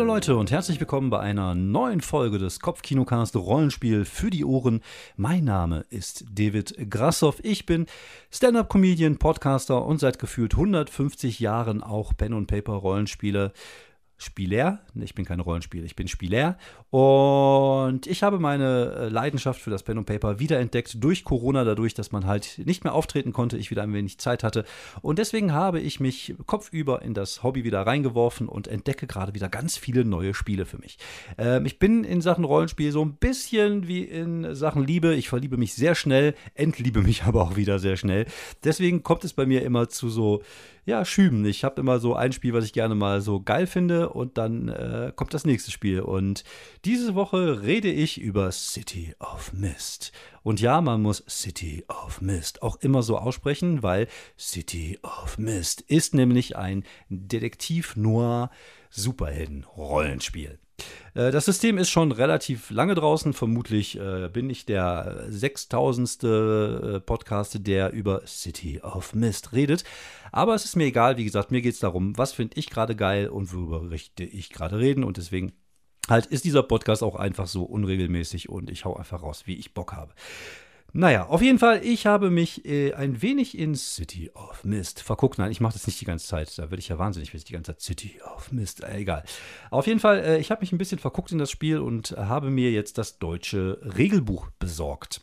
Hallo Leute und herzlich willkommen bei einer neuen Folge des Kopfkinocast Rollenspiel für die Ohren. Mein Name ist David Grassoff. Ich bin Stand-up-Comedian, Podcaster und seit gefühlt 150 Jahren auch Pen und Paper Rollenspieler. Spieler. Ich bin kein Rollenspiel, ich bin Spieler. Und ich habe meine äh, Leidenschaft für das Pen und Paper wiederentdeckt durch Corona, dadurch, dass man halt nicht mehr auftreten konnte, ich wieder ein wenig Zeit hatte. Und deswegen habe ich mich kopfüber in das Hobby wieder reingeworfen und entdecke gerade wieder ganz viele neue Spiele für mich. Ähm, ich bin in Sachen Rollenspiel so ein bisschen wie in Sachen Liebe. Ich verliebe mich sehr schnell, entliebe mich aber auch wieder sehr schnell. Deswegen kommt es bei mir immer zu so ja, Schüben. Ich habe immer so ein Spiel, was ich gerne mal so geil finde und dann äh, kommt das nächste Spiel. Und diese Woche rede ich über City of Mist. Und ja, man muss City of Mist auch immer so aussprechen, weil City of Mist ist nämlich ein Detektiv-Noir-Superhelden-Rollenspiel. Äh, das System ist schon relativ lange draußen. Vermutlich äh, bin ich der 6000. Äh, Podcast, der über City of Mist redet. Aber es ist mir egal, wie gesagt, mir geht es darum, was finde ich gerade geil und worüber möchte ich gerade reden. Und deswegen halt ist dieser Podcast auch einfach so unregelmäßig und ich hau einfach raus, wie ich Bock habe. Naja, auf jeden Fall, ich habe mich äh, ein wenig in City of Mist verguckt. Nein, ich mache das nicht die ganze Zeit. Da würde ich ja wahnsinnig, wenn ich die ganze Zeit City of Mist. Äh, egal. Auf jeden Fall, äh, ich habe mich ein bisschen verguckt in das Spiel und habe mir jetzt das deutsche Regelbuch besorgt.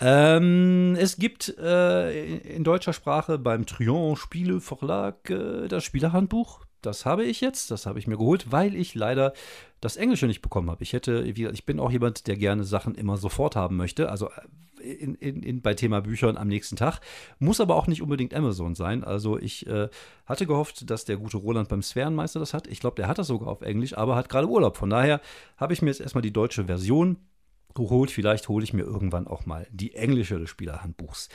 Ähm, es gibt äh, in deutscher Sprache beim Trion Spiele Verlag äh, das Spielerhandbuch das habe ich jetzt, das habe ich mir geholt, weil ich leider das Englische nicht bekommen habe. Ich hätte, ich bin auch jemand, der gerne Sachen immer sofort haben möchte, also äh, in, in, in, bei Thema Büchern am nächsten Tag. Muss aber auch nicht unbedingt Amazon sein. Also ich äh, hatte gehofft, dass der gute Roland beim Sphärenmeister das hat. Ich glaube, der hat das sogar auf Englisch, aber hat gerade Urlaub. Von daher habe ich mir jetzt erstmal die deutsche Version geholt. Vielleicht hole ich mir irgendwann auch mal die englische des Spielerhandbuchs.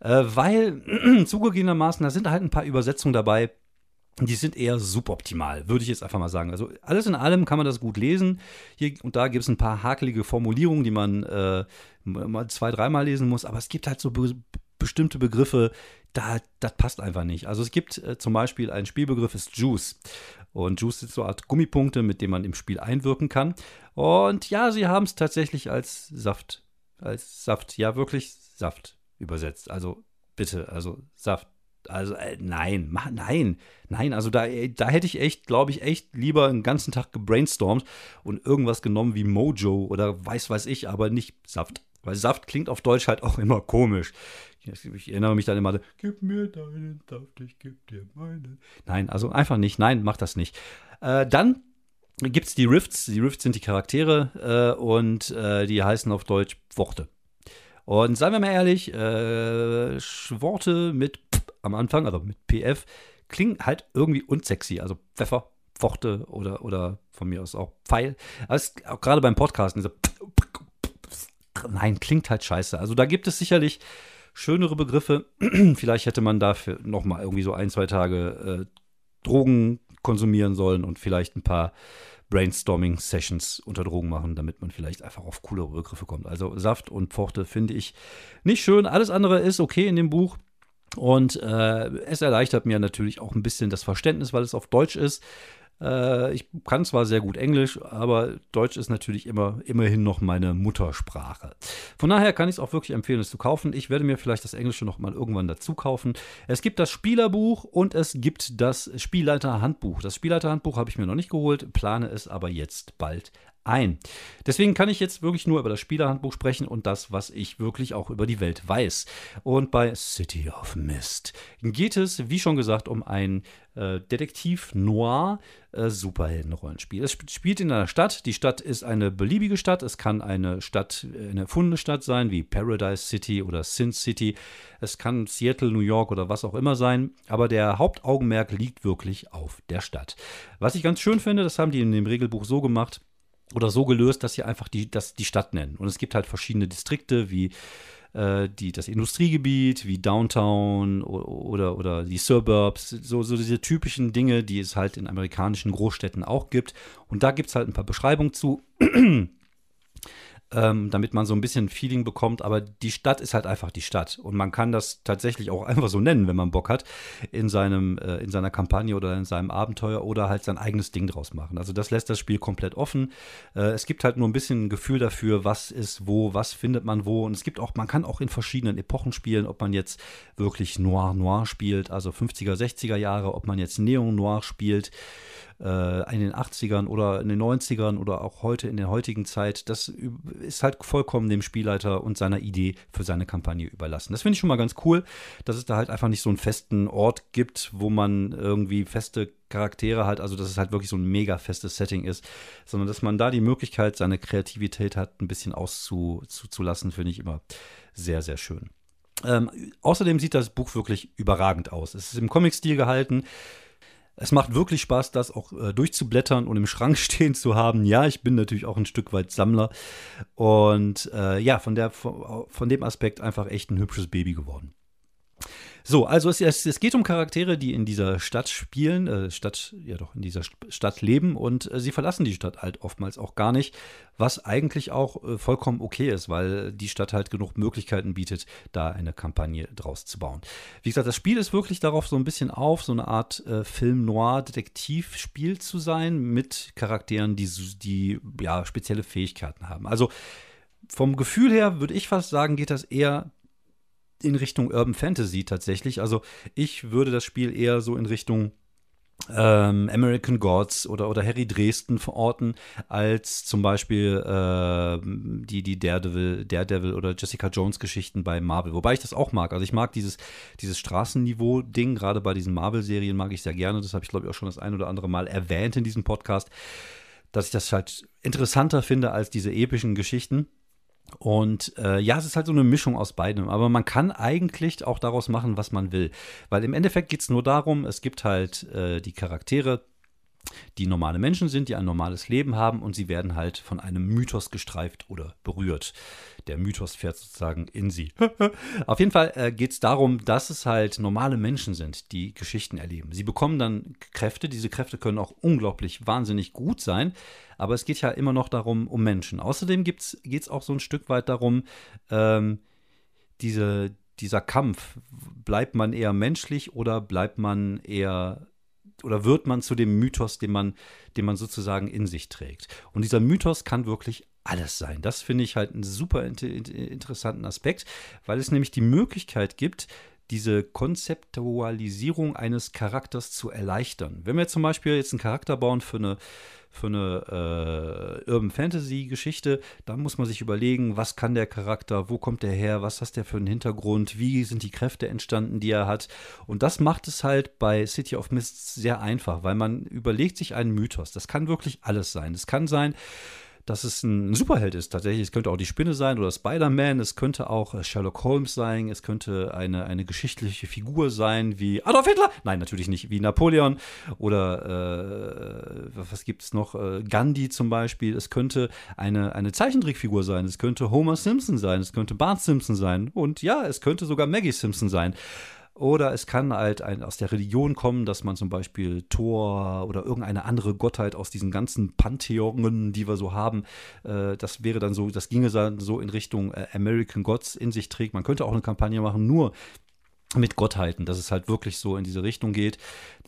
Äh, weil zugegebenermaßen, da sind halt ein paar Übersetzungen dabei die sind eher suboptimal, würde ich jetzt einfach mal sagen. Also alles in allem kann man das gut lesen. Hier und da gibt es ein paar hakelige Formulierungen, die man äh, mal zwei, dreimal lesen muss, aber es gibt halt so be bestimmte Begriffe, da, das passt einfach nicht. Also es gibt äh, zum Beispiel ein Spielbegriff, ist Juice. Und Juice sind so eine Art Gummipunkte, mit denen man im Spiel einwirken kann. Und ja, sie haben es tatsächlich als Saft, als Saft, ja wirklich Saft übersetzt. Also bitte, also Saft also äh, nein, mach, nein, nein. Also da, äh, da hätte ich echt, glaube ich, echt lieber einen ganzen Tag gebrainstormt und irgendwas genommen wie Mojo oder weiß weiß ich, aber nicht Saft. Weil Saft klingt auf Deutsch halt auch immer komisch. Ich, erinnere mich dann immer, gib mir deinen Saft, ich geb dir meinen. Nein, also einfach nicht. Nein, mach das nicht. Äh, dann gibt es die Rifts. Die Rifts sind die Charaktere äh, und äh, die heißen auf Deutsch Worte. Und seien wir mal ehrlich, äh, Worte mit am Anfang, also mit PF, klingen halt irgendwie unsexy. Also Pfeffer, Pforte oder, oder von mir aus auch Pfeil. Also auch gerade beim Podcasten, diese Nein, klingt halt scheiße. Also da gibt es sicherlich schönere Begriffe. vielleicht hätte man dafür noch mal irgendwie so ein, zwei Tage äh, Drogen konsumieren sollen und vielleicht ein paar Brainstorming-Sessions unter Drogen machen, damit man vielleicht einfach auf coolere Begriffe kommt. Also Saft und Pforte finde ich nicht schön. Alles andere ist okay in dem Buch. Und äh, es erleichtert mir natürlich auch ein bisschen das Verständnis, weil es auf Deutsch ist. Äh, ich kann zwar sehr gut Englisch, aber Deutsch ist natürlich immer, immerhin noch meine Muttersprache. Von daher kann ich es auch wirklich empfehlen, es zu kaufen. Ich werde mir vielleicht das Englische noch mal irgendwann dazu kaufen. Es gibt das Spielerbuch und es gibt das Spielleiterhandbuch. Das Spielleiterhandbuch habe ich mir noch nicht geholt, plane es aber jetzt bald ein. Deswegen kann ich jetzt wirklich nur über das Spielerhandbuch sprechen und das, was ich wirklich auch über die Welt weiß. Und bei City of Mist geht es, wie schon gesagt, um ein äh, Detektiv-Noir äh. Es spielt in einer Stadt. Die Stadt ist eine beliebige Stadt. Es kann eine Stadt, eine erfundene Stadt sein, wie Paradise City oder Sin City. Es kann Seattle, New York oder was auch immer sein. Aber der Hauptaugenmerk liegt wirklich auf der Stadt. Was ich ganz schön finde, das haben die in dem Regelbuch so gemacht, oder so gelöst, dass sie einfach die, das, die Stadt nennen. Und es gibt halt verschiedene Distrikte wie äh, die, das Industriegebiet, wie Downtown oder, oder, die Suburbs, so, so diese typischen Dinge, die es halt in amerikanischen Großstädten auch gibt. Und da gibt es halt ein paar Beschreibungen zu. ähm, damit man so ein bisschen Feeling bekommt. Aber die Stadt ist halt einfach die Stadt. Und man kann das tatsächlich auch einfach so nennen, wenn man Bock hat, in, seinem, äh, in seiner Kampagne oder in seinem Abenteuer oder halt sein eigenes Ding draus machen. Also das lässt das Spiel komplett offen. Äh, es gibt halt nur ein bisschen ein Gefühl dafür, was ist wo, was findet man wo. Und es gibt auch, man kann auch in verschiedenen Epochen spielen, ob man jetzt wirklich Noir Noir spielt, also 50er, 60er Jahre, ob man jetzt Neon Noir spielt äh, in den 80ern oder in den 90ern oder auch heute in der heutigen Zeit, das ist halt vollkommen dem Spielleiter und seiner Idee für seine Kampagne überlassen. Das finde ich schon mal ganz cool, dass es da halt einfach nicht so einen festen Ort gibt, wo man irgendwie feste Charaktere hat, also dass es halt wirklich so ein mega festes Setting ist, sondern dass man da die Möglichkeit, seine Kreativität hat, ein bisschen auszulassen, finde ich immer sehr, sehr schön. Ähm, außerdem sieht das Buch wirklich überragend aus. Es ist im Comic-Stil gehalten. Es macht wirklich Spaß, das auch äh, durchzublättern und im Schrank stehen zu haben. Ja, ich bin natürlich auch ein Stück weit Sammler. Und äh, ja, von, der, von, von dem Aspekt einfach echt ein hübsches Baby geworden. So, also es, es, es, geht um Charaktere, die in dieser Stadt spielen, äh, Stadt, ja doch, in dieser Stadt leben und äh, sie verlassen die Stadt halt oftmals auch gar nicht, was eigentlich auch äh, vollkommen okay ist, weil die Stadt halt genug Möglichkeiten bietet, da eine Kampagne draus zu bauen. Wie gesagt, das Spiel ist wirklich darauf so ein bisschen auf, so eine Art äh, Film-Noir-Detektivspiel zu sein mit Charakteren, die, die ja spezielle Fähigkeiten haben. Also vom Gefühl her würde ich fast sagen, geht das eher in Richtung Urban Fantasy tatsächlich. Also ich würde das Spiel eher so in Richtung ähm, American Gods oder, oder Harry Dresden verorten, als zum Beispiel äh, die, die Daredevil, Daredevil oder Jessica Jones Geschichten bei Marvel. Wobei ich das auch mag. Also ich mag dieses, dieses Straßenniveau-Ding, gerade bei diesen Marvel-Serien mag ich sehr gerne. Das habe ich, glaube ich, auch schon das ein oder andere Mal erwähnt in diesem Podcast, dass ich das halt interessanter finde als diese epischen Geschichten. Und äh, ja, es ist halt so eine Mischung aus beidem. Aber man kann eigentlich auch daraus machen, was man will. Weil im Endeffekt geht es nur darum, es gibt halt äh, die Charaktere, die normale Menschen sind, die ein normales Leben haben und sie werden halt von einem Mythos gestreift oder berührt. Der Mythos fährt sozusagen in sie. Auf jeden Fall äh, geht es darum, dass es halt normale Menschen sind, die Geschichten erleben. Sie bekommen dann Kräfte, diese Kräfte können auch unglaublich wahnsinnig gut sein, aber es geht ja immer noch darum, um Menschen. Außerdem geht es auch so ein Stück weit darum, ähm, diese, dieser Kampf, bleibt man eher menschlich oder bleibt man eher oder wird man zu dem Mythos, den man, den man sozusagen in sich trägt. Und dieser Mythos kann wirklich alles sein. Das finde ich halt einen super interessanten Aspekt, weil es nämlich die Möglichkeit gibt, diese Konzeptualisierung eines Charakters zu erleichtern. Wenn wir zum Beispiel jetzt einen Charakter bauen für eine, für eine äh, Urban Fantasy Geschichte, dann muss man sich überlegen, was kann der Charakter, wo kommt der her, was hat der für einen Hintergrund, wie sind die Kräfte entstanden, die er hat. Und das macht es halt bei City of Mist sehr einfach, weil man überlegt sich einen Mythos. Das kann wirklich alles sein. Es kann sein, dass es ein Superheld ist. Tatsächlich, es könnte auch die Spinne sein oder Spider-Man, es könnte auch äh, Sherlock Holmes sein, es könnte eine, eine geschichtliche Figur sein wie Adolf Hitler. Nein, natürlich nicht, wie Napoleon oder äh, was gibt es noch? Äh, Gandhi zum Beispiel. Es könnte eine, eine Zeichentrickfigur sein, es könnte Homer Simpson sein, es könnte Bart Simpson sein und ja, es könnte sogar Maggie Simpson sein. Oder es kann halt ein, aus der Religion kommen, dass man zum Beispiel Thor oder irgendeine andere Gottheit aus diesen ganzen Pantheonen, die wir so haben, äh, das wäre dann so, das ginge dann so in Richtung äh, American Gods in sich trägt. Man könnte auch eine Kampagne machen, nur mit Gottheiten, dass es halt wirklich so in diese Richtung geht.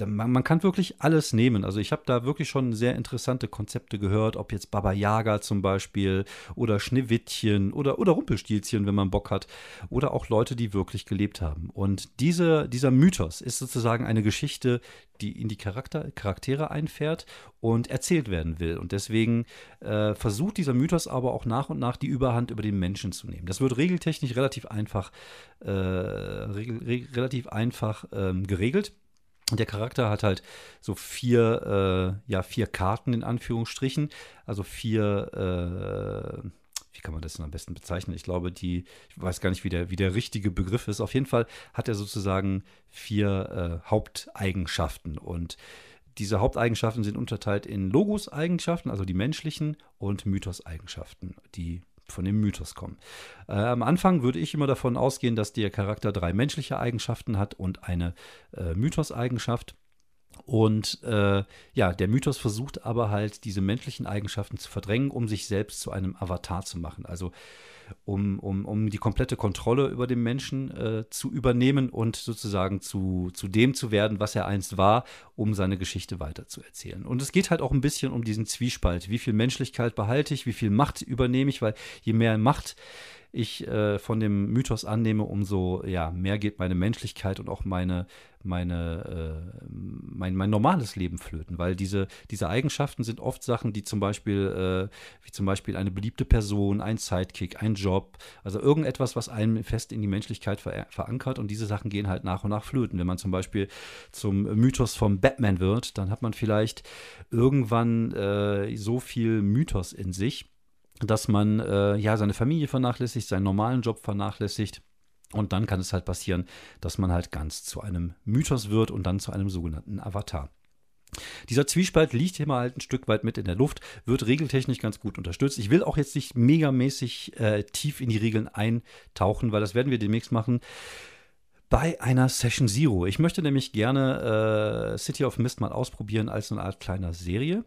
Man, man kann wirklich alles nehmen. Also ich habe da wirklich schon sehr interessante Konzepte gehört, ob jetzt Baba Yaga zum Beispiel oder Schneewittchen oder, oder Rumpelstilzchen, wenn man Bock hat. Oder auch Leute, die wirklich gelebt haben. Und diese, dieser Mythos ist sozusagen eine Geschichte, die in die Charakter, Charaktere einfährt und erzählt werden will. Und deswegen äh, versucht dieser Mythos aber auch nach und nach die Überhand über den Menschen zu nehmen. Das wird regeltechnisch relativ einfach, äh, regel, re relativ einfach ähm, geregelt. Der Charakter hat halt so vier, äh, ja, vier Karten in Anführungsstrichen, also vier, äh, wie kann man das denn am besten bezeichnen? Ich glaube, die, ich weiß gar nicht, wie der, wie der richtige Begriff ist. Auf jeden Fall hat er sozusagen vier äh, Haupteigenschaften und diese Haupteigenschaften sind unterteilt in Logos-Eigenschaften, also die menschlichen, und Mythos-Eigenschaften, die von dem Mythos kommen. Äh, am Anfang würde ich immer davon ausgehen, dass der Charakter drei menschliche Eigenschaften hat und eine äh, Mythos-Eigenschaft. Und äh, ja, der Mythos versucht aber halt, diese menschlichen Eigenschaften zu verdrängen, um sich selbst zu einem Avatar zu machen. Also um, um, um die komplette Kontrolle über den Menschen äh, zu übernehmen und sozusagen zu, zu dem zu werden, was er einst war, um seine Geschichte weiterzuerzählen. Und es geht halt auch ein bisschen um diesen Zwiespalt. Wie viel Menschlichkeit behalte ich, wie viel Macht übernehme ich, weil je mehr Macht ich äh, von dem Mythos annehme, umso ja, mehr geht meine Menschlichkeit und auch meine, meine, äh, mein, mein normales Leben flöten. Weil diese, diese Eigenschaften sind oft Sachen, die zum Beispiel, äh, wie zum Beispiel eine beliebte Person, ein Sidekick, ein Job, also irgendetwas, was einen fest in die Menschlichkeit ver verankert und diese Sachen gehen halt nach und nach flöten. Wenn man zum Beispiel zum Mythos vom Batman wird, dann hat man vielleicht irgendwann äh, so viel Mythos in sich dass man äh, ja seine Familie vernachlässigt, seinen normalen Job vernachlässigt. Und dann kann es halt passieren, dass man halt ganz zu einem Mythos wird und dann zu einem sogenannten Avatar. Dieser Zwiespalt liegt hier mal halt ein Stück weit mit in der Luft, wird regeltechnisch ganz gut unterstützt. Ich will auch jetzt nicht megamäßig äh, tief in die Regeln eintauchen, weil das werden wir demnächst machen bei einer Session Zero. Ich möchte nämlich gerne äh, City of Mist mal ausprobieren als eine Art kleiner Serie.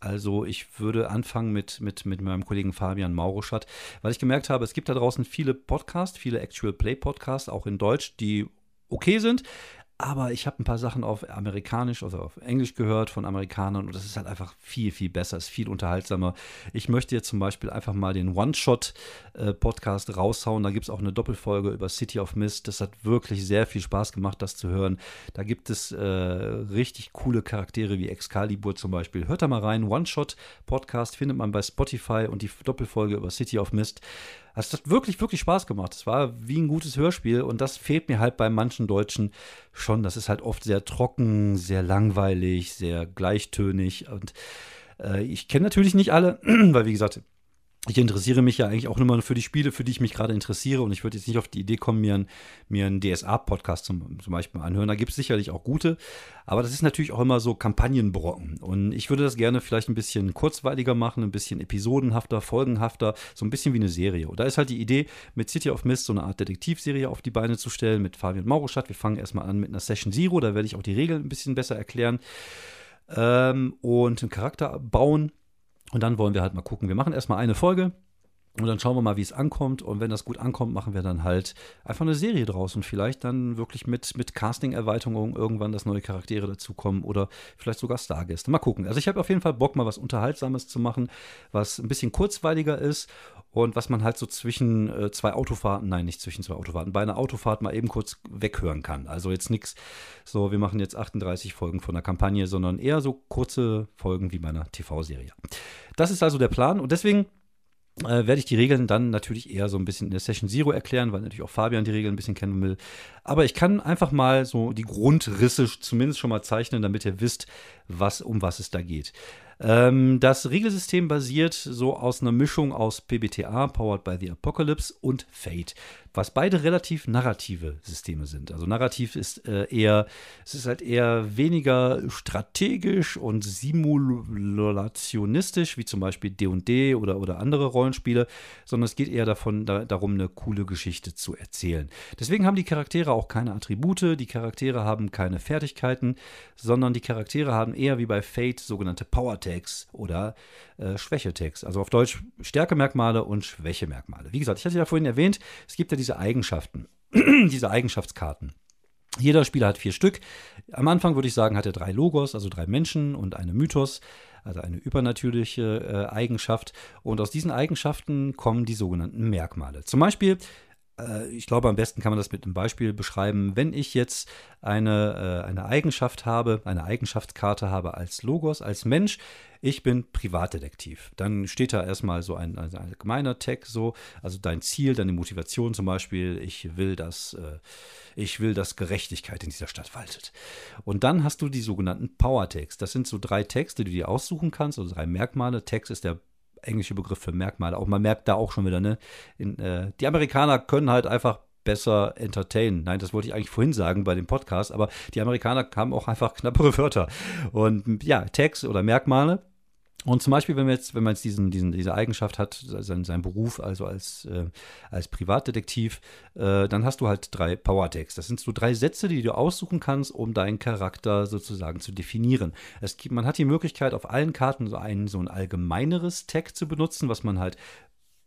Also ich würde anfangen mit, mit, mit meinem Kollegen Fabian Mauruschat, weil ich gemerkt habe, es gibt da draußen viele Podcasts, viele Actual Play Podcasts, auch in Deutsch, die okay sind, aber ich habe ein paar Sachen auf Amerikanisch, also auf Englisch gehört von Amerikanern und das ist halt einfach viel, viel besser, ist viel unterhaltsamer. Ich möchte jetzt zum Beispiel einfach mal den One-Shot-Podcast äh, raushauen. Da gibt es auch eine Doppelfolge über City of Mist. Das hat wirklich sehr viel Spaß gemacht, das zu hören. Da gibt es äh, richtig coole Charaktere wie Excalibur zum Beispiel. Hört da mal rein. One-Shot-Podcast findet man bei Spotify und die Doppelfolge über City of Mist. Also es hat wirklich, wirklich Spaß gemacht. Es war wie ein gutes Hörspiel und das fehlt mir halt bei manchen Deutschen schon. Das ist halt oft sehr trocken, sehr langweilig, sehr gleichtönig und äh, ich kenne natürlich nicht alle, weil wie gesagt, ich interessiere mich ja eigentlich auch immer für die Spiele, für die ich mich gerade interessiere. Und ich würde jetzt nicht auf die Idee kommen, mir, ein, mir einen DSA-Podcast zum, zum Beispiel anhören. Da gibt es sicherlich auch gute. Aber das ist natürlich auch immer so Kampagnenbrocken. Und ich würde das gerne vielleicht ein bisschen kurzweiliger machen, ein bisschen episodenhafter, folgenhafter, so ein bisschen wie eine Serie. Und da ist halt die Idee, mit City of Mist so eine Art Detektivserie auf die Beine zu stellen, mit Fabian Maurostadt. Wir fangen erstmal an mit einer Session Zero. Da werde ich auch die Regeln ein bisschen besser erklären. Ähm, und einen Charakter bauen und dann wollen wir halt mal gucken. Wir machen erstmal eine Folge und dann schauen wir mal, wie es ankommt. Und wenn das gut ankommt, machen wir dann halt einfach eine Serie draus und vielleicht dann wirklich mit, mit Casting-Erweiterungen irgendwann, dass neue Charaktere dazukommen oder vielleicht sogar Stargäste. Mal gucken. Also ich habe auf jeden Fall Bock, mal was Unterhaltsames zu machen, was ein bisschen kurzweiliger ist und was man halt so zwischen äh, zwei Autofahrten, nein, nicht zwischen zwei Autofahrten, bei einer Autofahrt mal eben kurz weghören kann. Also jetzt nichts so, wir machen jetzt 38 Folgen von der Kampagne, sondern eher so kurze Folgen wie bei einer TV-Serie. Das ist also der Plan und deswegen äh, werde ich die Regeln dann natürlich eher so ein bisschen in der Session Zero erklären, weil natürlich auch Fabian die Regeln ein bisschen kennen will. Aber ich kann einfach mal so die Grundrisse zumindest schon mal zeichnen, damit ihr wisst, was, um was es da geht. Ähm, das Regelsystem basiert so aus einer Mischung aus PBTA, Powered by the Apocalypse, und Fate, was beide relativ narrative Systeme sind. Also narrativ ist äh, eher, es ist halt eher weniger strategisch und simulationistisch, wie zum Beispiel D&D oder, oder andere Rollenspiele, sondern es geht eher davon, da, darum, eine coole Geschichte zu erzählen. Deswegen haben die Charaktere auch keine Attribute, die Charaktere haben keine Fertigkeiten, sondern die Charaktere haben eher wie bei Fate sogenannte Power Tags oder äh, Schwäche-Tags. Also auf Deutsch Stärkemerkmale und Schwächemerkmale. Wie gesagt, ich hatte ja vorhin erwähnt, es gibt ja diese Eigenschaften, diese Eigenschaftskarten. Jeder Spieler hat vier Stück. Am Anfang würde ich sagen, hat er drei Logos, also drei Menschen und eine Mythos, also eine übernatürliche äh, Eigenschaft. Und aus diesen Eigenschaften kommen die sogenannten Merkmale. Zum Beispiel ich glaube, am besten kann man das mit einem Beispiel beschreiben. Wenn ich jetzt eine, äh, eine Eigenschaft habe, eine Eigenschaftskarte habe als Logos, als Mensch, ich bin Privatdetektiv. Dann steht da erstmal so ein, ein allgemeiner Tag, so, also dein Ziel, deine Motivation zum Beispiel, ich will, dass, äh, ich will, dass Gerechtigkeit in dieser Stadt waltet. Und dann hast du die sogenannten Power Tags. Das sind so drei Texte, die du dir aussuchen kannst, also drei Merkmale. Text ist der englische Begriff für Merkmale. Auch man merkt da auch schon wieder, ne? In, äh, die Amerikaner können halt einfach besser entertainen. Nein, das wollte ich eigentlich vorhin sagen bei dem Podcast, aber die Amerikaner haben auch einfach knappere Wörter. Und ja, Tags oder Merkmale Und zum Beispiel, wenn man jetzt, wenn man jetzt diesen, diesen, diese Eigenschaft hat, sein, sein Beruf, also als, äh, als Privatdetektiv, äh, dann hast du halt drei Power-Tags. Das sind so drei Sätze, die du aussuchen kannst, um deinen Charakter sozusagen zu definieren. Es gibt, man hat die Möglichkeit, auf allen Karten so ein, so ein allgemeineres Tag zu benutzen, was man halt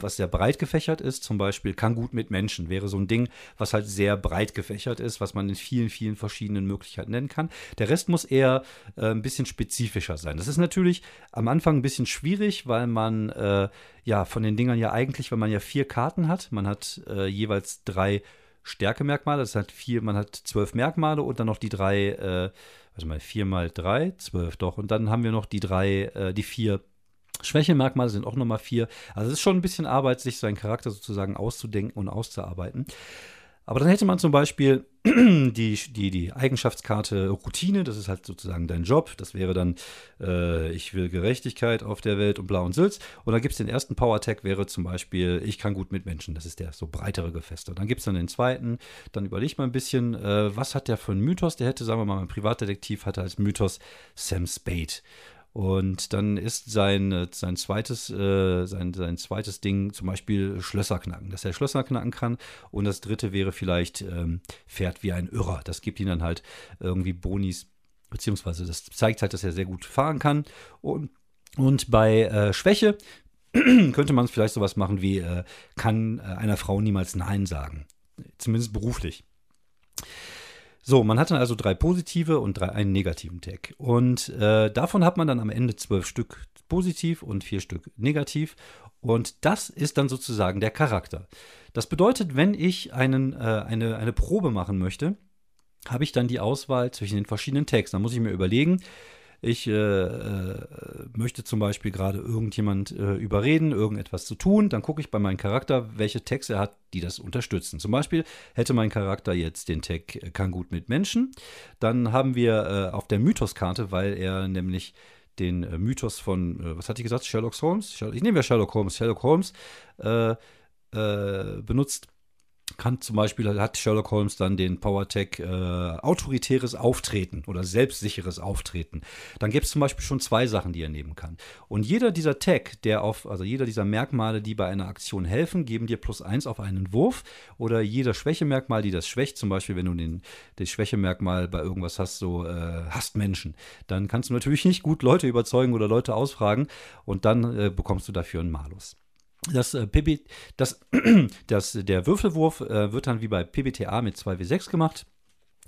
was sehr breit gefächert ist, zum Beispiel kann gut mit Menschen, wäre so ein Ding, was halt sehr breit gefächert ist, was man in vielen, vielen verschiedenen Möglichkeiten nennen kann. Der Rest muss eher äh, ein bisschen spezifischer sein. Das ist natürlich am Anfang ein bisschen schwierig, weil man äh, ja von den Dingern ja eigentlich, weil man ja vier Karten hat, man hat äh, jeweils drei Stärkemerkmale, das hat vier, man hat zwölf Merkmale und dann noch die drei, also mal vier mal drei, zwölf doch, und dann haben wir noch die drei, äh, die vier Schwächemerkmale sind auch nochmal vier. Also es ist schon ein bisschen Arbeit, sich seinen Charakter sozusagen auszudenken und auszuarbeiten. Aber dann hätte man zum Beispiel die, die, die Eigenschaftskarte Routine, das ist halt sozusagen dein Job. Das wäre dann, äh, ich will Gerechtigkeit auf der Welt und blau und Sülz. Und dann gibt es den ersten Power-Tag, wäre zum Beispiel, ich kann gut mit Menschen. Das ist der so breitere Gefeste. Dann gibt es dann den zweiten, dann überlegt man ein bisschen, äh, was hat der für einen Mythos? Der hätte, sagen wir mal, mein Privatdetektiv hatte als Mythos Sam Spade. Und dann ist sein, äh, sein, zweites, äh, sein, sein zweites Ding zum Beispiel Schlösser knacken, dass er Schlösser knacken kann. Und das dritte wäre vielleicht ähm, fährt wie ein Irrer. Das gibt ihm dann halt irgendwie Bonis, beziehungsweise das zeigt halt, dass er sehr gut fahren kann. Und, und bei äh, Schwäche könnte man vielleicht sowas machen wie, äh, kann äh, einer Frau niemals Nein sagen. Zumindest beruflich. So, man hat dann also drei positive und drei, einen negativen Tag. Und äh, davon hat man dann am Ende zwölf Stück positiv und vier Stück negativ. Und das ist dann sozusagen der Charakter. Das bedeutet, wenn ich einen, äh, eine, eine Probe machen möchte, habe ich dann die Auswahl zwischen den verschiedenen Tags. Da muss ich mir überlegen, ich äh, äh, möchte zum Beispiel gerade irgendjemand äh, überreden, irgendetwas zu tun. Dann gucke ich bei meinem Charakter, welche Tags er hat, die das unterstützen. Zum Beispiel hätte mein Charakter jetzt den Tag äh, kann gut mit Menschen. Dann haben wir äh, auf der Mythos-Karte, weil er nämlich den Mythos von, was hat die gesagt, Sherlock Holmes? Ich nehme ja Sherlock Holmes. Sherlock Holmes benutzt kann zum Beispiel, hat Sherlock Holmes dann den PowerTech äh, autoritäres Auftreten oder selbstsicheres Auftreten. Dann gibt es zum Beispiel schon zwei Sachen, die er nehmen kann. Und jeder dieser Tag, der auf, also jeder dieser Merkmale, die bei einer Aktion helfen, geben dir plus eins auf einen Wurf. Oder jeder Schwächemerkmal, die das schwächt, zum Beispiel, wenn du den, das Schwächemerkmal bei irgendwas hast, so äh, hasst Menschen, dann kannst du natürlich nicht gut Leute überzeugen oder Leute ausfragen und dann äh, bekommst du dafür einen Malus. Das, äh, PB, das, das, der Würfelwurf äh, wird dann wie bei PBTA mit 2W6 gemacht.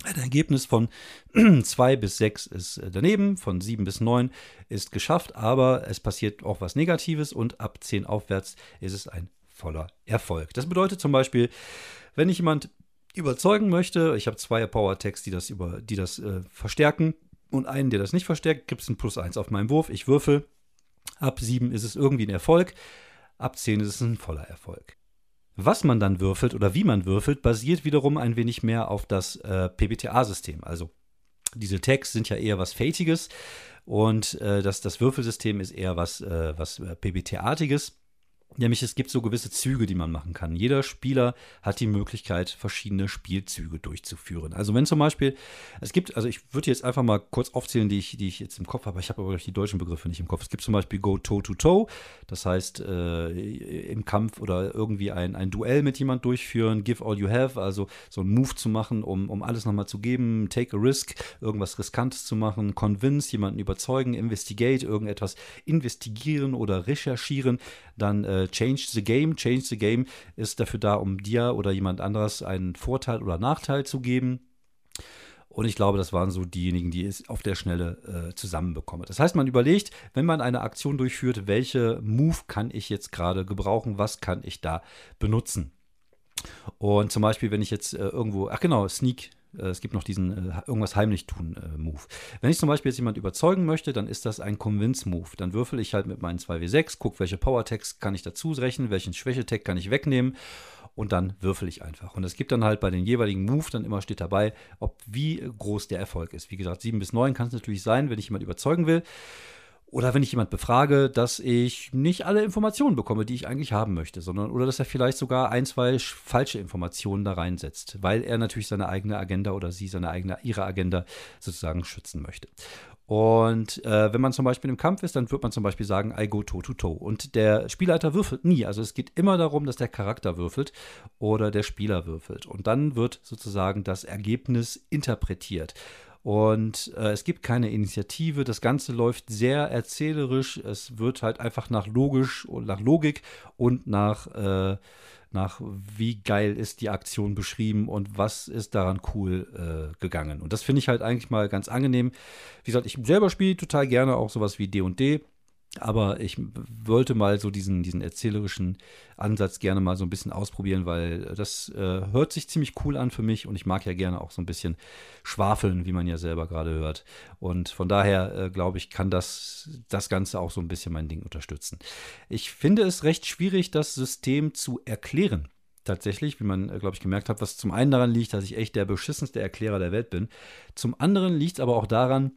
Ein Ergebnis von 2 bis 6 ist äh, daneben, von 7 bis 9 ist geschafft, aber es passiert auch was Negatives und ab 10 aufwärts ist es ein voller Erfolg. Das bedeutet zum Beispiel, wenn ich jemand überzeugen möchte, ich habe zwei Power-Tags, die das, über, die das äh, verstärken und einen, der das nicht verstärkt, gibt es ein Plus 1 auf meinen Wurf. Ich würfel, ab 7 ist es irgendwie ein Erfolg. Ab 10 ist es ein voller Erfolg. Was man dann würfelt oder wie man würfelt, basiert wiederum ein wenig mehr auf das äh, PBTA-System. Also diese Tags sind ja eher was Fatiges und äh, das, das Würfelsystem ist eher was, äh, was äh, PBTA-artiges. Nämlich es gibt so gewisse Züge, die man machen kann. Jeder Spieler hat die Möglichkeit, verschiedene Spielzüge durchzuführen. Also wenn zum Beispiel, es gibt, also ich würde jetzt einfach mal kurz aufzählen, die ich, die ich jetzt im Kopf habe, ich habe aber die deutschen Begriffe nicht im Kopf. Es gibt zum Beispiel Go Toe-to-Toe, das heißt äh, im Kampf oder irgendwie ein, ein Duell mit jemand durchführen, Give All You Have, also so einen Move zu machen, um, um alles nochmal zu geben, Take a Risk, irgendwas Riskantes zu machen, Convince, jemanden überzeugen, Investigate, irgendetwas investigieren oder recherchieren, dann äh, Change the Game. Change the Game ist dafür da, um dir oder jemand anderes einen Vorteil oder Nachteil zu geben. Und ich glaube, das waren so diejenigen, die es auf der Schnelle äh, zusammenbekommen. Das heißt, man überlegt, wenn man eine Aktion durchführt, welche Move kann ich jetzt gerade gebrauchen, was kann ich da benutzen. Und zum Beispiel, wenn ich jetzt äh, irgendwo, ach genau, Sneak, äh, es gibt noch diesen äh, irgendwas heimlich tun äh, Move. Wenn ich zum Beispiel jetzt jemand überzeugen möchte, dann ist das ein Convince Move. Dann würfel ich halt mit meinen 2W6, gucke, welche Power Tags kann ich dazu rechnen, welchen Schwäche kann ich wegnehmen und dann würfel ich einfach. Und es gibt dann halt bei den jeweiligen Move dann immer steht dabei, ob wie groß der Erfolg ist. Wie gesagt, 7 bis 9 kann es natürlich sein, wenn ich jemand überzeugen will. Oder wenn ich jemand befrage, dass ich nicht alle Informationen bekomme, die ich eigentlich haben möchte, sondern oder dass er vielleicht sogar ein, zwei falsche Informationen da reinsetzt, weil er natürlich seine eigene Agenda oder sie seine eigene, ihre Agenda sozusagen schützen möchte. Und äh, wenn man zum Beispiel im Kampf ist, dann wird man zum Beispiel sagen, I go toe to toe. Und der Spielleiter würfelt nie. Also es geht immer darum, dass der Charakter würfelt oder der Spieler würfelt. Und dann wird sozusagen das Ergebnis interpretiert. Und äh, es gibt keine Initiative. Das Ganze läuft sehr erzählerisch. Es wird halt einfach nach logisch und nach Logik und nach, äh, nach wie geil ist die Aktion beschrieben und was ist daran cool äh, gegangen. Und das finde ich halt eigentlich mal ganz angenehm. Wie gesagt, ich selber spiele total gerne auch sowas wie D&D. &D. Aber ich wollte mal so diesen, diesen erzählerischen Ansatz gerne mal so ein bisschen ausprobieren, weil das äh, hört sich ziemlich cool an für mich und ich mag ja gerne auch so ein bisschen schwafeln, wie man ja selber gerade hört. Und von daher äh, glaube ich, kann das, das Ganze auch so ein bisschen mein Ding unterstützen. Ich finde es recht schwierig, das System zu erklären tatsächlich, wie man, äh, glaube ich, gemerkt hat, was zum einen daran liegt, dass ich echt der beschissenste Erklärer der Welt bin. Zum anderen liegt es aber auch daran,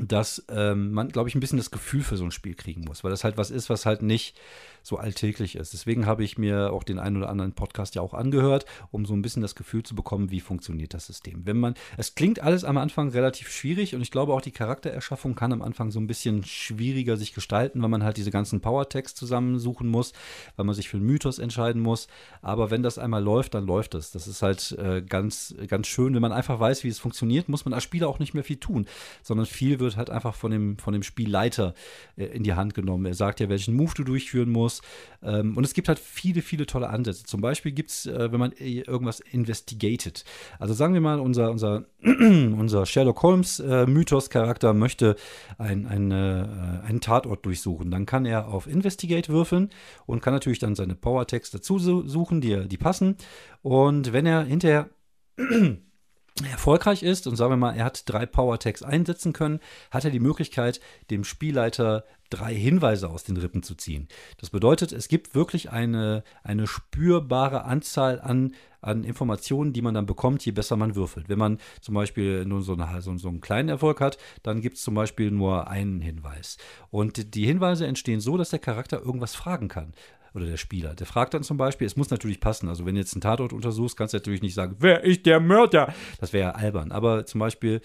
dass ähm, man, glaube ich, ein bisschen das Gefühl für so ein Spiel kriegen muss, weil das halt was ist, was halt nicht so alltäglich ist. Deswegen habe ich mir auch den einen oder anderen Podcast ja auch angehört, um so ein bisschen das Gefühl zu bekommen, wie funktioniert das System. Wenn man, es klingt alles am Anfang relativ schwierig und ich glaube auch die Charaktererschaffung kann am Anfang so ein bisschen schwieriger sich gestalten, weil man halt diese ganzen Power-Tags zusammensuchen muss, weil man sich für einen Mythos entscheiden muss. Aber wenn das einmal läuft, dann läuft es. Das ist halt äh, ganz, ganz schön. Wenn man einfach weiß, wie es funktioniert, muss man als Spieler auch nicht mehr viel tun, sondern viel wird halt einfach von dem, von dem Spielleiter äh, in die Hand genommen. Er sagt ja, welchen Move du durchführen musst muss. Ähm, und es gibt halt viele, viele tolle Ansätze. Zum Beispiel gibt es, äh, wenn man irgendwas investigated. Also sagen wir mal, unser, unser, unser Sherlock Holmes-Mythos-Charakter äh, möchte ein, ein, äh, einen Tatort durchsuchen. Dann kann er auf Investigate würfeln und kann natürlich dann seine Power-Tags dazu suchen, die, die passen. Und wenn er hinterher erfolgreich ist und sagen wir mal, er hat drei Power Tags einsetzen können, hat er die Möglichkeit, dem Spielleiter drei Hinweise aus den Rippen zu ziehen. Das bedeutet, es gibt wirklich eine, eine spürbare Anzahl an, an Informationen, die man dann bekommt, je besser man würfelt. Wenn man zum Beispiel nur so, eine, so, so einen kleinen Erfolg hat, dann gibt es zum Beispiel nur einen Hinweis. Und die Hinweise entstehen so, dass der Charakter irgendwas fragen kann oder der Spieler. Der fragt dann zum Beispiel, es muss natürlich passen. Also wenn du jetzt einen Tatort untersuchst, kannst du natürlich nicht sagen, wer ist der Mörder? Das wäre ja albern. Aber zum Beispiel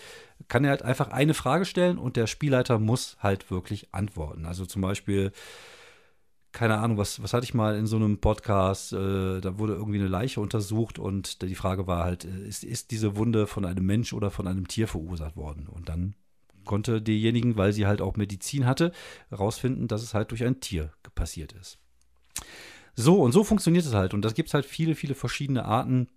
kann er halt einfach eine Frage stellen und der Spielleiter muss halt wirklich antworten. Also zum Beispiel, keine Ahnung, was, was hatte ich mal in so einem Podcast, äh, da wurde irgendwie eine Leiche untersucht und die Frage war halt, äh, ist, ist diese Wunde von einem Mensch oder von einem Tier verursacht worden? Und dann konnte diejenigen, weil sie halt auch Medizin hatte, herausfinden, dass es halt durch ein Tier passiert ist. So, und so funktioniert es halt. Und da gibt es halt viele, viele verschiedene Arten,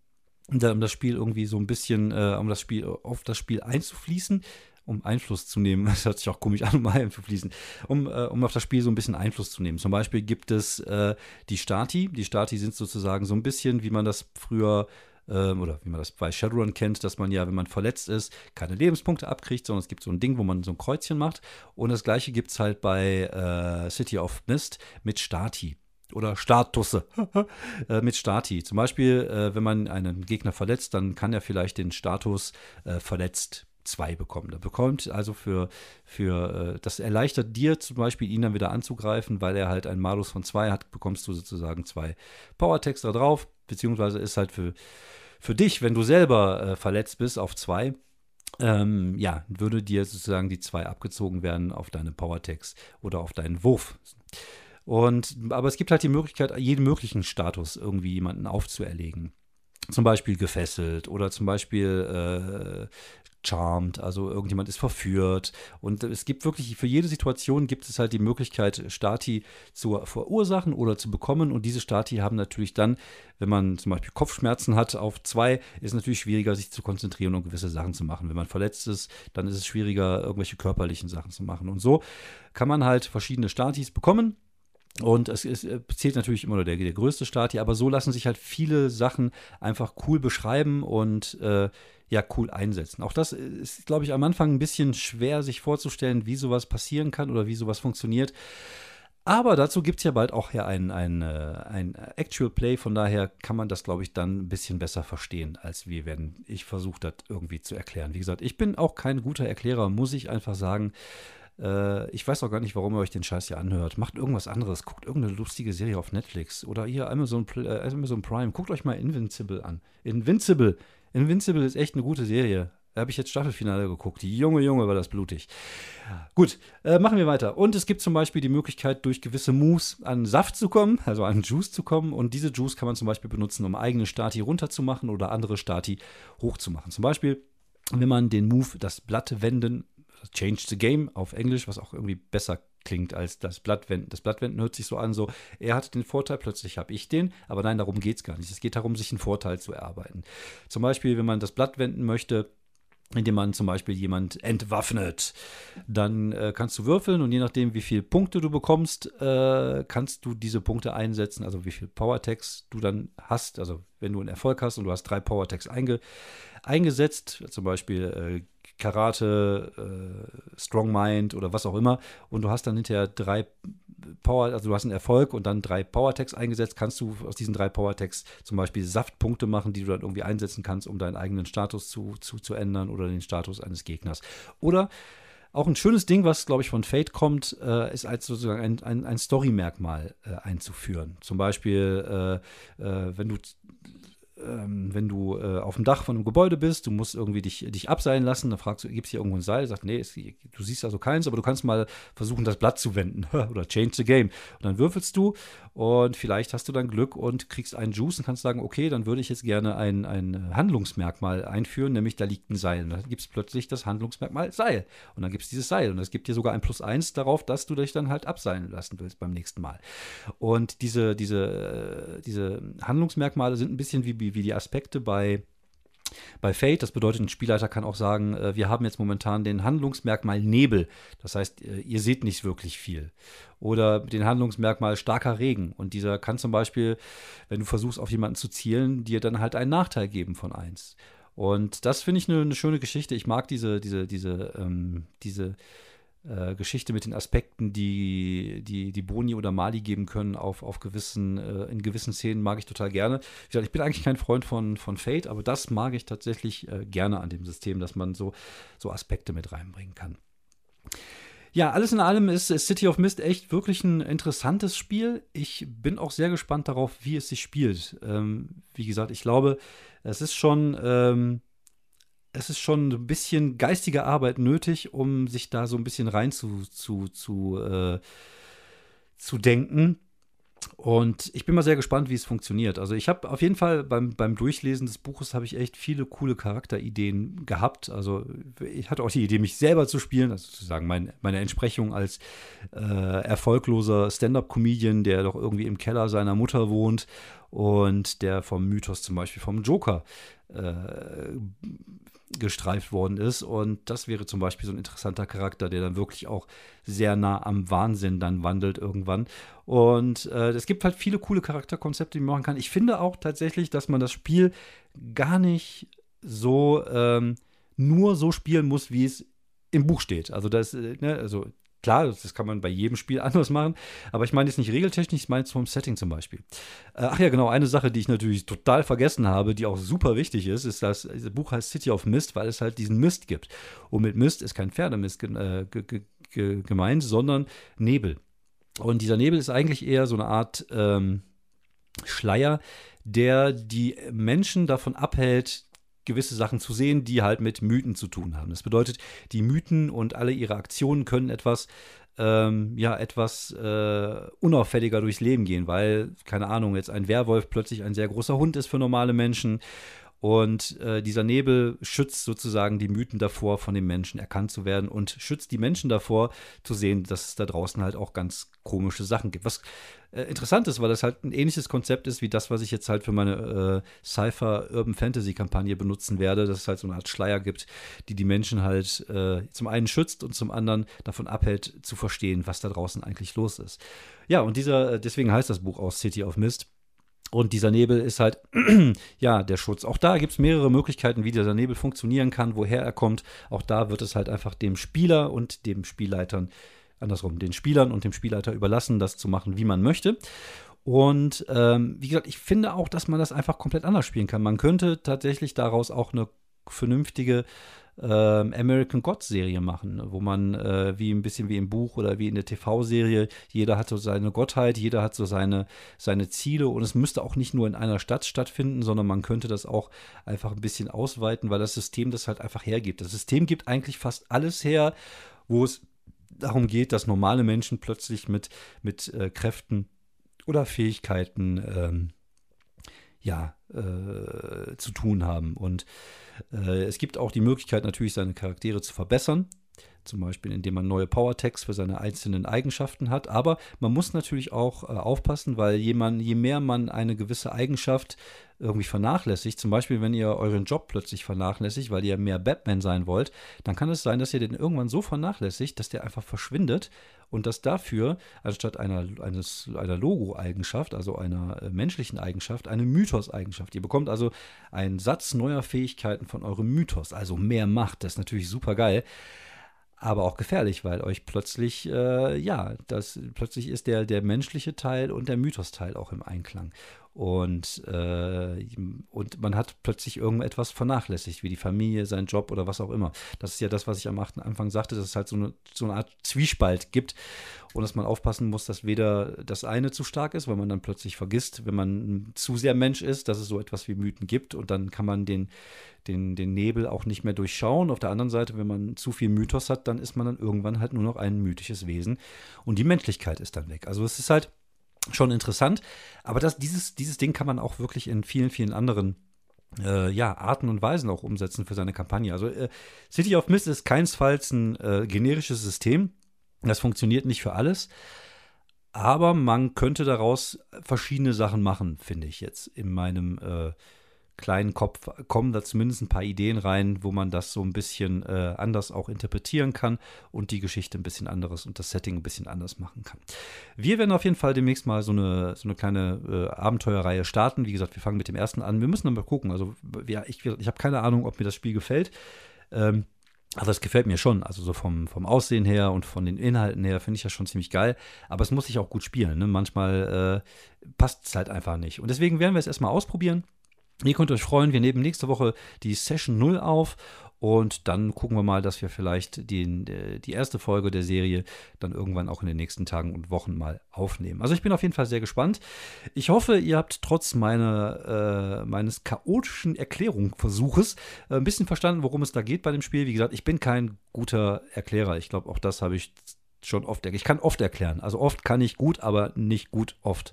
um das Spiel irgendwie so ein bisschen, äh, um das Spiel, auf das Spiel einzufließen, um Einfluss zu nehmen. Das hört sich auch komisch an, um einzufließen, um, äh, um auf das Spiel so ein bisschen Einfluss zu nehmen. Zum Beispiel gibt es äh, die Stati. Die Stati sind sozusagen so ein bisschen, wie man das früher ähm, oder wie man das bei Shadowrun kennt, dass man ja, wenn man verletzt ist, keine Lebenspunkte abkriegt, sondern es gibt so ein Ding, wo man so ein Kreuzchen macht. Und das gleiche gibt es halt bei äh, City of Mist mit Stati oder Statusse äh, mit Stati. Zum Beispiel, äh, wenn man einen Gegner verletzt, dann kann er vielleicht den Status äh, verletzt 2 bekommen. Da bekommt also für, für das erleichtert dir zum Beispiel, ihn dann wieder anzugreifen, weil er halt einen Malus von 2 hat, bekommst du sozusagen zwei Power-Text da drauf, beziehungsweise ist halt für, für dich, wenn du selber äh, verletzt bist, auf 2. Ähm, ja, würde dir sozusagen die 2 abgezogen werden auf deine Power-Text oder auf deinen Wurf. Und, aber es gibt halt die Möglichkeit, jeden möglichen Status irgendwie jemanden aufzuerlegen. Zum Beispiel gefesselt oder zum Beispiel äh, charmed, also irgendjemand ist verführt. Und es gibt wirklich, für jede Situation gibt es halt die Möglichkeit, Stati zu verursachen oder zu bekommen. Und diese Stati haben natürlich dann, wenn man zum Beispiel Kopfschmerzen hat, auf zwei, ist es natürlich schwieriger, sich zu konzentrieren und gewisse Sachen zu machen. Wenn man verletzt ist, dann ist es schwieriger, irgendwelche körperlichen Sachen zu machen. Und so kann man halt verschiedene Statis bekommen und es, es, äh, zählt natürlich immer nur der, der größte Staat hier, aber so lassen sich halt viele Sachen einfach cool beschreiben und äh, ja, cool einsetzen. Auch das ist, glaube ich, am Anfang ein bisschen schwer, sich vorzustellen, wie sowas passieren kann oder wie sowas funktioniert. Aber dazu gibt es ja bald auch ja ein, ein, äh, ein Actual Play, von daher kann man das, glaube ich, dann ein bisschen besser verstehen, als wir, wenn ich versuche, das irgendwie zu erklären. Wie gesagt, ich bin auch kein guter Erklärer, muss ich einfach sagen. Äh, ich weiß auch gar nicht, warum ihr euch den Scheiß hier anhört. Macht irgendwas anderes. Guckt irgendeine lustige Serie auf Netflix oder hier Amazon, äh, Amazon Prime. Guckt euch mal Invincible an. Invincible. Invincible ist echt eine gute Serie. Da habe ich jetzt Staffelfinale geguckt. Junge, Junge, war das blutig. Gut, äh, machen wir weiter. Und es gibt zum Beispiel die Möglichkeit, durch gewisse Moves an Saft zu kommen, also an Juice zu kommen. Und diese Juice kann man zum Beispiel benutzen, um eigene Stati runterzumachen oder andere Stati hochzumachen. Zum Beispiel, wenn man den Move, das Blatt wenden, Change the Game auf Englisch, was auch irgendwie besser klingt als das Blattwenden. Das Blattwenden hört sich so an, so, er hat den Vorteil, plötzlich habe ich den, aber nein, darum geht es gar nicht. Es geht darum, sich einen Vorteil zu erarbeiten. Zum Beispiel, wenn man das Blatt wenden möchte, indem man zum Beispiel jemand entwaffnet. Dann äh, kannst du würfeln und je nachdem, wie viele Punkte du bekommst, äh, kannst du diese Punkte einsetzen, also wie viel Power-Tags du dann hast. Also wenn du einen Erfolg hast und du hast drei Power-Tags einge eingesetzt, zum Beispiel äh, Karate, äh, Strong Mind oder was auch immer, und du hast dann hinterher drei Power, also du hast einen Erfolg und dann drei Power-Tags eingesetzt, kannst du aus diesen drei Power-Tags zum Beispiel Saftpunkte machen, die du dann irgendwie einsetzen kannst, um deinen eigenen Status zu, zu, zu ändern oder den Status eines Gegners. Oder auch ein schönes Ding, was, glaube ich, von Fate kommt, äh, ist als sozusagen ein, ein, ein Story-Merkmal äh, einzuführen. Zum Beispiel, äh, äh wenn du ähm, wenn du äh, auf dem Dach von einem Gebäude bist, du musst irgendwie dich, dich abseilen lassen, dann fragst du, gibt es hier irgendwo ein Seil? Sagt, nee, es, du siehst also keins, aber du kannst mal versuchen, das Blatt zu wenden oder change the game. Und dann würfelst du und vielleicht hast du dann Glück und kriegst einen Juice und kannst sagen, okay, dann würde ich jetzt gerne ein, ein Handlungsmerkmal einführen, nämlich da liegt ein Seil. Und dann gibt es plötzlich das Handlungsmerkmal Seil. Und dann gibt es dieses Seil. Und es gibt dir sogar ein Plus eins darauf, dass du dich dann halt abseilen lassen willst beim nächsten Mal. Und diese, diese, äh, diese Handlungsmerkmale sind ein bisschen wie, wie die Aspekte bei bei Fate. Das bedeutet, ein Spielleiter kann auch sagen, äh, wir haben jetzt momentan den Handlungsmerkmal Nebel. Das heißt, äh, ihr seht nicht wirklich viel. Oder den Handlungsmerkmal starker Regen. Und dieser kann zum Beispiel, wenn du versuchst, auf jemanden zu zielen, dir dann halt einen Nachteil geben von 1. Und das finde ich eine, eine, schöne Geschichte. Ich mag diese, diese, diese, ähm, diese äh, Geschichte mit den Aspekten, die, die, die Boni oder Mali geben können auf, auf gewissen, äh, in gewissen Szenen mag ich total gerne. Wie gesagt, ich bin eigentlich kein Freund von, von Fate, aber das mag ich tatsächlich äh, gerne an dem System, dass man so, so Aspekte mit reinbringen kann. Ja, alles in allem ist City of Mist echt wirklich ein interessantes Spiel. Ich bin auch sehr gespannt darauf, wie es sich spielt. Ähm, wie gesagt, ich glaube, es ist schon. Ähm, es ist schon ein bisschen geistige Arbeit nötig, um sich da so ein bisschen rein zu, zu, zu, äh, zu denken. Und ich bin mal sehr gespannt, wie es funktioniert. Also ich habe auf jeden Fall beim, beim Durchlesen des Buches habe ich echt viele coole Charakterideen gehabt. Also ich hatte auch die Idee, mich selber zu spielen, also sozusagen mein, meine Entsprechung als äh, erfolgloser Stand-up-Comedian, der doch irgendwie im Keller seiner Mutter wohnt und der vom Mythos zum Beispiel vom Joker äh, gestreift worden ist. Und das wäre zum Beispiel so ein interessanter Charakter, der dann wirklich auch sehr nah am Wahnsinn dann wandelt irgendwann. Und äh, es gibt halt viele coole Charakterkonzepte, die man machen kann. Ich finde auch tatsächlich, dass man das Spiel gar nicht so ähm, nur so spielen muss, wie es im Buch steht. Also das, äh, ne, also Klar, das kann man bei jedem Spiel anders machen, aber ich meine jetzt nicht regeltechnisch, ich meine jetzt vom Setting zum Beispiel. Äh, ach ja, genau, eine Sache, die ich natürlich total vergessen habe, die auch super wichtig ist, ist, dass das Buch heißt City of Mist, weil es halt diesen Mist gibt. Und mit Mist ist kein Pferdemist äh, gemeint, sondern Nebel. Und dieser Nebel ist eigentlich eher so eine Art ähm, Schleier, der die Menschen davon abhält, gewisse Sachen zu sehen, die halt mit Mythen zu tun haben. Das bedeutet, die Mythen und alle ihre Aktionen können etwas, ähm, ja, etwas äh, unauffälliger durchs Leben gehen, weil, keine Ahnung, jetzt ein Werwolf plötzlich ein sehr großer Hund ist für normale Menschen und äh, dieser Nebel schützt sozusagen die Mythen davor, von den Menschen erkannt zu werden und schützt die Menschen davor, zu sehen, dass es da draußen halt auch ganz komische Sachen gibt. Was äh, interessant ist, weil das halt ein ähnliches Konzept ist wie das, was ich jetzt halt für meine äh, Cypher Urban Fantasy Kampagne benutzen werde, dass es halt so eine Art Schleier gibt, die die Menschen halt äh, zum einen schützt und zum anderen davon abhält, zu verstehen, was da draußen eigentlich los ist. Ja, und dieser, äh, deswegen heißt das Buch auch City of Mist. Und dieser Nebel ist halt, ja, der Schutz. Auch da gibt es mehrere Möglichkeiten, wie dieser Nebel funktionieren kann, woher er kommt. Auch da wird es halt einfach dem Spieler und dem Spielleitern, andersrum, den Spielern und dem Spielleiter überlassen, das zu machen, wie man möchte. Und ähm, wie gesagt, ich finde auch, dass man das einfach komplett anders spielen kann. Man könnte tatsächlich daraus auch eine vernünftige ähm, American God Serie machen, wo man äh, wie ein bisschen wie im Buch oder wie in der TV-Serie, jeder hat so seine Gottheit, jeder hat so seine, seine Ziele und es müsste auch nicht nur in einer Stadt stattfinden, sondern man könnte das auch einfach ein bisschen ausweiten, weil das System das halt einfach hergibt. Das System gibt eigentlich fast alles her, wo es darum geht, dass normale Menschen plötzlich mit, mit äh, Kräften oder Fähigkeiten ähm, ja, äh, zu tun haben. Und äh, es gibt auch die Möglichkeit, natürlich seine Charaktere zu verbessern. Zum Beispiel, indem man neue Power-Tags für seine einzelnen Eigenschaften hat. Aber man muss natürlich auch äh, aufpassen, weil jemand, je mehr man eine gewisse Eigenschaft irgendwie vernachlässigt, zum Beispiel, wenn ihr euren Job plötzlich vernachlässigt, weil ihr mehr Batman sein wollt, dann kann es sein, dass ihr den irgendwann so vernachlässigt, dass der einfach verschwindet und dass dafür, anstatt einer, eines, einer Logo-Eigenschaft, also einer äh, menschlichen Eigenschaft, eine Mythos-Eigenschaft. Ihr bekommt also einen Satz neuer Fähigkeiten von eurem Mythos, also mehr Macht. Das ist natürlich super geil aber auch gefährlich, weil euch plötzlich, äh, ja, das plötzlich ist der, der menschliche Teil und der Mythos-Teil auch im Einklang. Und, äh, und man hat plötzlich irgendetwas vernachlässigt, wie die Familie, sein Job oder was auch immer. Das ist ja das, was ich am Anfang sagte, dass es halt so eine, so eine Art Zwiespalt gibt und dass man aufpassen muss, dass weder das eine zu stark ist, weil man dann plötzlich vergisst, wenn man zu sehr Mensch ist, dass es so etwas wie Mythen gibt und dann kann man den, den, den Nebel auch nicht mehr durchschauen. Auf der anderen Seite, wenn man zu viel Mythos hat, dann ist man dann irgendwann halt nur noch ein mythisches Wesen und die Menschlichkeit ist dann weg. Also es ist halt schon interessant. Aber das, dieses, dieses Ding kann man auch wirklich in vielen, vielen anderen äh, ja, Arten und Weisen auch umsetzen für seine Kampagne. Also äh, City of Mist ist keinesfalls ein äh, generisches System. Das funktioniert nicht für alles. Aber man könnte daraus verschiedene Sachen machen, finde ich jetzt in meinem äh, kleinen Kopf kommen da zumindest ein paar Ideen rein, wo man das so ein bisschen äh, anders auch interpretieren kann und die Geschichte ein bisschen anderes und das Setting ein bisschen anders machen kann. Wir werden auf jeden Fall demnächst mal so eine, so eine kleine äh, Abenteuerreihe starten. Wie gesagt, wir fangen mit dem ersten an. Wir müssen dann mal gucken. Also, ja, ich, ich habe keine Ahnung, ob mir das Spiel gefällt. Ähm, also es gefällt mir schon, also so vom, vom Aussehen her und von den Inhalten her finde ich das schon ziemlich geil. Aber es muss sich auch gut spielen. Ne? Manchmal äh, passt es halt einfach nicht. Und deswegen werden wir es erstmal ausprobieren. Ihr könnt euch freuen, wir nehmen nächste Woche die Session 0 auf und dann gucken wir mal, dass wir vielleicht die, die erste Folge der Serie dann irgendwann auch in den nächsten Tagen und Wochen mal aufnehmen. Also ich bin auf jeden Fall sehr gespannt. Ich hoffe, ihr habt trotz meiner, äh, meines chaotischen Erklärungsversuches äh, ein bisschen verstanden, worum es da geht bei dem Spiel. Wie gesagt, ich bin kein guter Erklärer. Ich glaube, auch das habe ich schon oft erklärt. Ich kann oft erklären. Also oft kann ich gut, aber nicht gut oft.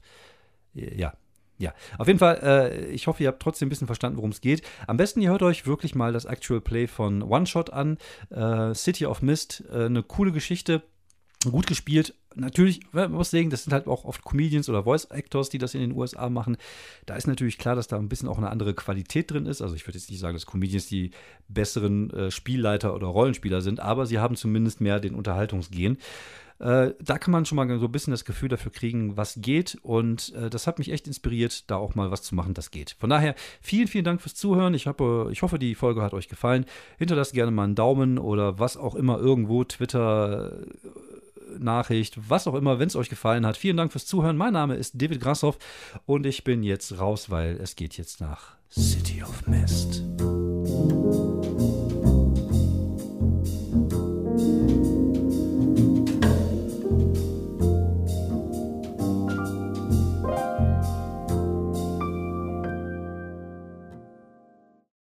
Ja, ja, auf jeden Fall, äh, ich hoffe, ihr habt trotzdem ein bisschen verstanden, worum es geht. Am besten, ihr hört euch wirklich mal das Actual Play von One Shot an. Äh, City of Mist, äh, eine coole Geschichte, gut gespielt. Natürlich, man muss sagen, das sind halt auch oft Comedians oder Voice Actors, die das in den USA machen. Da ist natürlich klar, dass da ein bisschen auch eine andere Qualität drin ist. Also ich würde jetzt nicht sagen, dass Comedians die besseren äh, Spielleiter oder Rollenspieler sind, aber sie haben zumindest mehr den Unterhaltungsgehen. Äh, da kann man schon mal so ein bisschen das Gefühl dafür kriegen, was geht. Und äh, das hat mich echt inspiriert, da auch mal was zu machen, das geht. Von daher, vielen, vielen Dank fürs Zuhören. Ich, hab, ich hoffe, die Folge hat euch gefallen. Hinterlasst gerne mal einen Daumen oder was auch immer irgendwo, Twitter. Nachricht, was auch immer, wenn es euch gefallen hat. Vielen Dank fürs Zuhören. Mein Name ist David Grassoff und ich bin jetzt raus, weil es geht jetzt nach City of Mist.